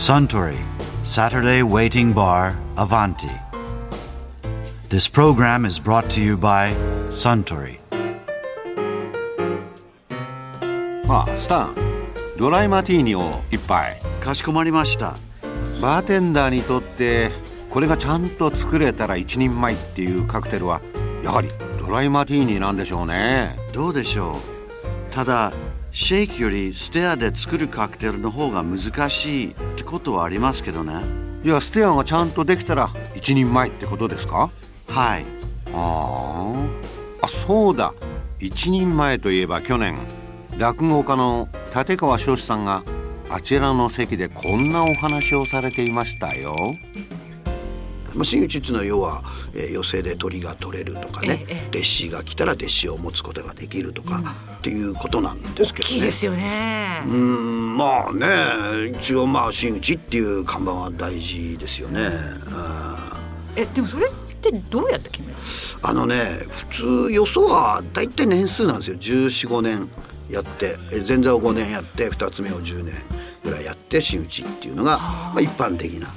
Suntory Saturday Waiting Bar Avanti. This program is brought to you by Suntory. あスタンドライマティーニを一杯かしこまりました。バーテンダーにとってこれがちゃんと作れたら一人前っていうカクテルはやはりドライマティーニなんでしょうねどうでしょうただシェイクよりステアで作るカクテルの方が難しいってことはありますけどね。いやステアがちゃんとできたら一人前ってことですか？はい。あああそうだ。一人前といえば去年落語家の立川翔志さんがあちらの席でこんなお話をされていましたよ。まあ、真打ちっていうのは要は、えー、寄席で鳥が取れるとかね、ええ弟子が来たら弟子を持つことができるとか、っていうことなんですけどね。大きいですよねう。ーんまあね一応まあ真打ちっていう看板は大事ですよね。あえでもそれってどうやって決めるの？あのね普通よそは大体年数なんですよ1415年やってえ前座を5年やって2つ目を10年ぐらいやって真打ちっていうのが、まあ、一般的な。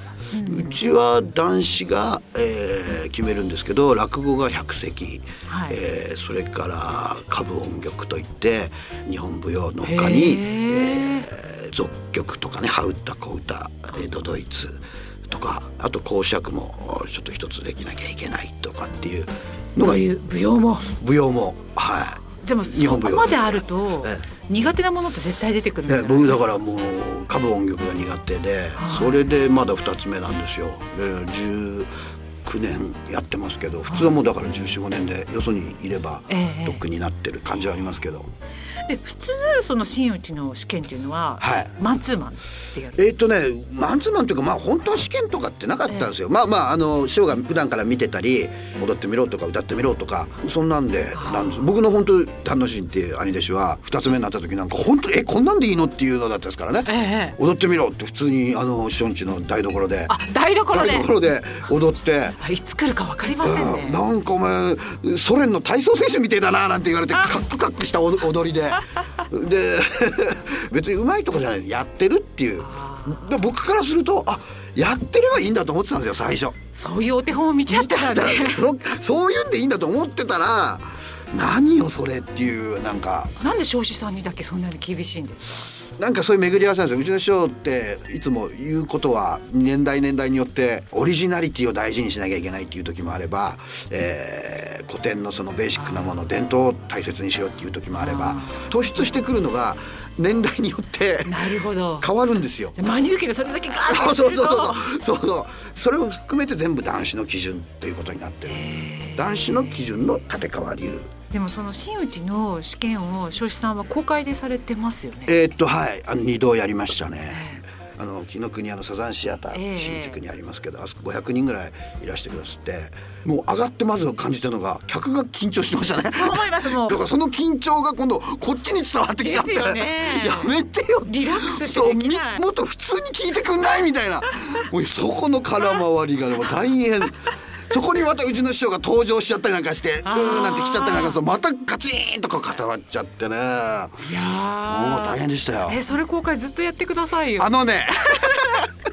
うちは男子が、えー決めるんですけど落語が百席、はい。えーそれから歌舞音曲といって日本舞踊の他に、へー。えー俗曲とかね羽歌小歌江戸ドイツとかあと講釈もちょっと一つできなきゃいけないとかっていうのが舞踊舞踊も。舞踊もはい。でもそこまであるとえ苦手なものって絶対出てくるんで僕だからもう歌舞音曲が苦手でそれでまだ2つ目なんですよ。で19年やってますけど普通はもうだから1415年でよそにいればええ。とっくになってる感じはありますけどで普通その真打ちの試験っていうのは、はい。マンツーマンってやる？えーっとねマンツーマンというかまあ本当は試験とかってなかったんですよ、まあまああの師匠が普段から見てたり踊ってみろとか歌ってみろとかそんなんでなんです。僕の本当旦那心っていう兄弟子は2つ目になった時なんか本当えこんなんでいいのっていうのだったですからね、ええ踊ってみろって普通にあの師匠んちの台所で。あ台所で？台所で踊って。あいつ来るかわかりませんね。うんなんかお前ソ連の体操選手みてえだななんて言われてカックカックした踊踊りで で別にうまいとかじゃないやってるっていう。で僕からするとあやってればいいんだと思ってたんですよ最初。そういうお手本を見ちゃったらね。そのそういうんでいいんだと思ってたら何よそれっていうなんか。なんで彰子さんにだけそんなに厳しいんですなんかそういう巡り合わせなんですようちの師匠っていつも言うことは年代年代によってオリジナリティを大事にしなきゃいけないっていう時もあれば、えー古典のそのベーシックなもの伝統を大切にしようっていう時もあれば突出してくるのが年代によってか。なるほど。変わるんですよ。真に受けでそれだけガーッそうとそうそうそうそうそうそれを含めて全部男子の基準ということになってる男子の基準の立川流でもその真打ちの試験を彰子さんは公開でされてますよね。えーっとはいあの2度やりましたね。あの紀ノ国屋のサザンシアター、ええ。新宿にありますけどあそこ500人ぐらいいらしてくださってもう上がってまず感じたのが客が緊張してましたね。そう思いますもう。だからその緊張が今度こっちに伝わってきちゃって、ね。やめてよ。リラックスしてでもっと普通に聞いてくんない？みたいな。もうそこの空回りがもう大変そこにまたうちの師匠が登場しちゃったりなんかしてうあー。ーなんて来ちゃったりなんかするとまたカチーンとか固まっちゃってねいやーもう大変でしたよえそれ公開ずっとやってくださいよあのね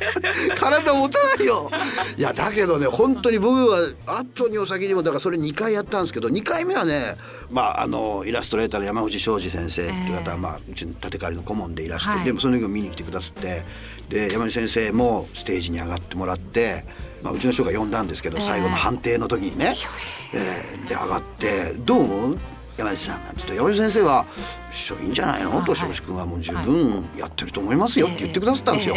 体持たないよ。いやだけどね本当に僕は後にお先にもだからそれ2回やったんですけど2回目はねまああのイラストレーターの山口昌司先生っていう方は、ええまあ、うちの立川りの顧問でいらして、はい。でもその時も見に来てくださってで山口先生もステージに上がってもらって、まあ、うちの師匠が呼んだんですけど、ええ。最後の判定の時にね、えーで上がって「どう思う？山口さん」なんて言って山口先生は「師匠いいんじゃないの?」と「はい。庄司君はもう十分やってると思いますよ」って言ってくださったんですよ。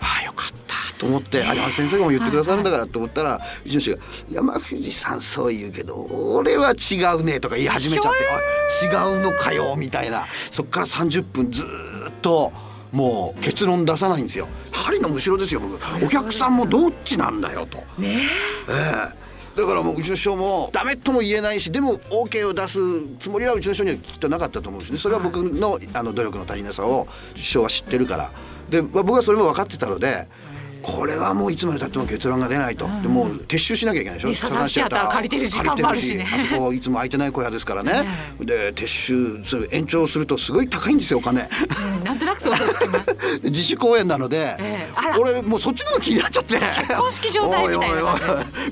ああよかったと思って、あ山口先生がも言ってくださるんだからと思ったら、うちの師匠が「山藤さんそう言うけど俺は違うね」とか言い始めちゃって「あ違うのかよ」みたいな。そっから30分ずーっと。もう結論出さないんですよ。針のむしろですよ僕。お客さんもどっちなんだよと。ねええだからもううちの師匠もダメとも言えないしでも OK を出すつもりはうちの師匠にはきっとなかったと思うんですね。それは僕のあの努力の足りなさを師匠は知ってるから。でまあ僕はそれも分かってたのでこれはもういつまでたっても結論が出ないと、でもう撤収しなきゃいけないでしょ。ねサザンシアター借りてる時間もあるしね。あそこいつも空いてない小屋ですからね、で撤収それ延長するとすごい高いんですよお金。うんなんとなく想像つきます。自主公演なので、え 俺もうそっちの方が気になっちゃって。結婚式場代みたいな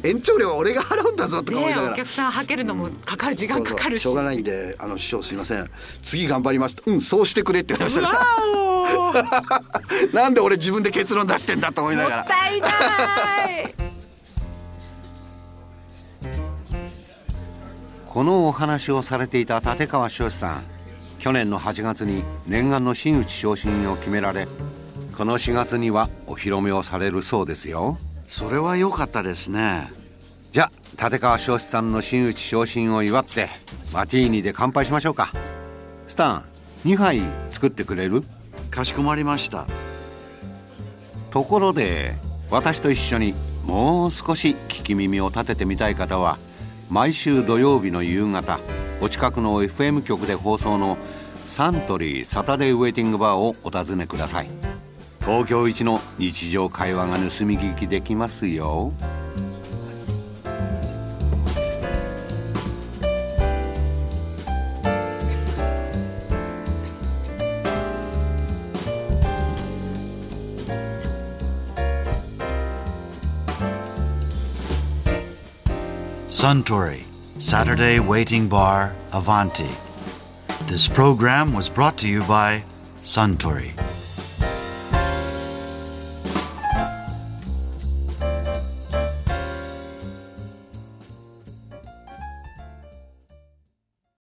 延長料は俺が払うんだぞとか思いねながら。お客さんはけるのもかかる時間かかるし。しょうがないんであの師匠すいません。次頑張りましたうんそうしてくれって言われました。わおもっ なんで俺自分で結論出してんだと思いながら。たいない。このお話をされていた立川翔志さん去年の8月に念願の真打ち昇進を決められこの4月にはお披露目をされるそうですよ。それは良かったですね。じゃあ立川翔志さんの真打ち昇進を祝ってマティーニで乾杯しましょうか。スタン2杯作ってくれる？かしこまりました。ところで私と一緒にもう少し聞き耳を立ててみたい方は毎週土曜日の夕方お近くの FM 局で放送のサントリーサタデーウェイティングバーをお尋ねください東京一の日常会話が盗み聞きできますよ Suntory Saturday Waiting Bar Avanti. This program was brought to you by Suntory.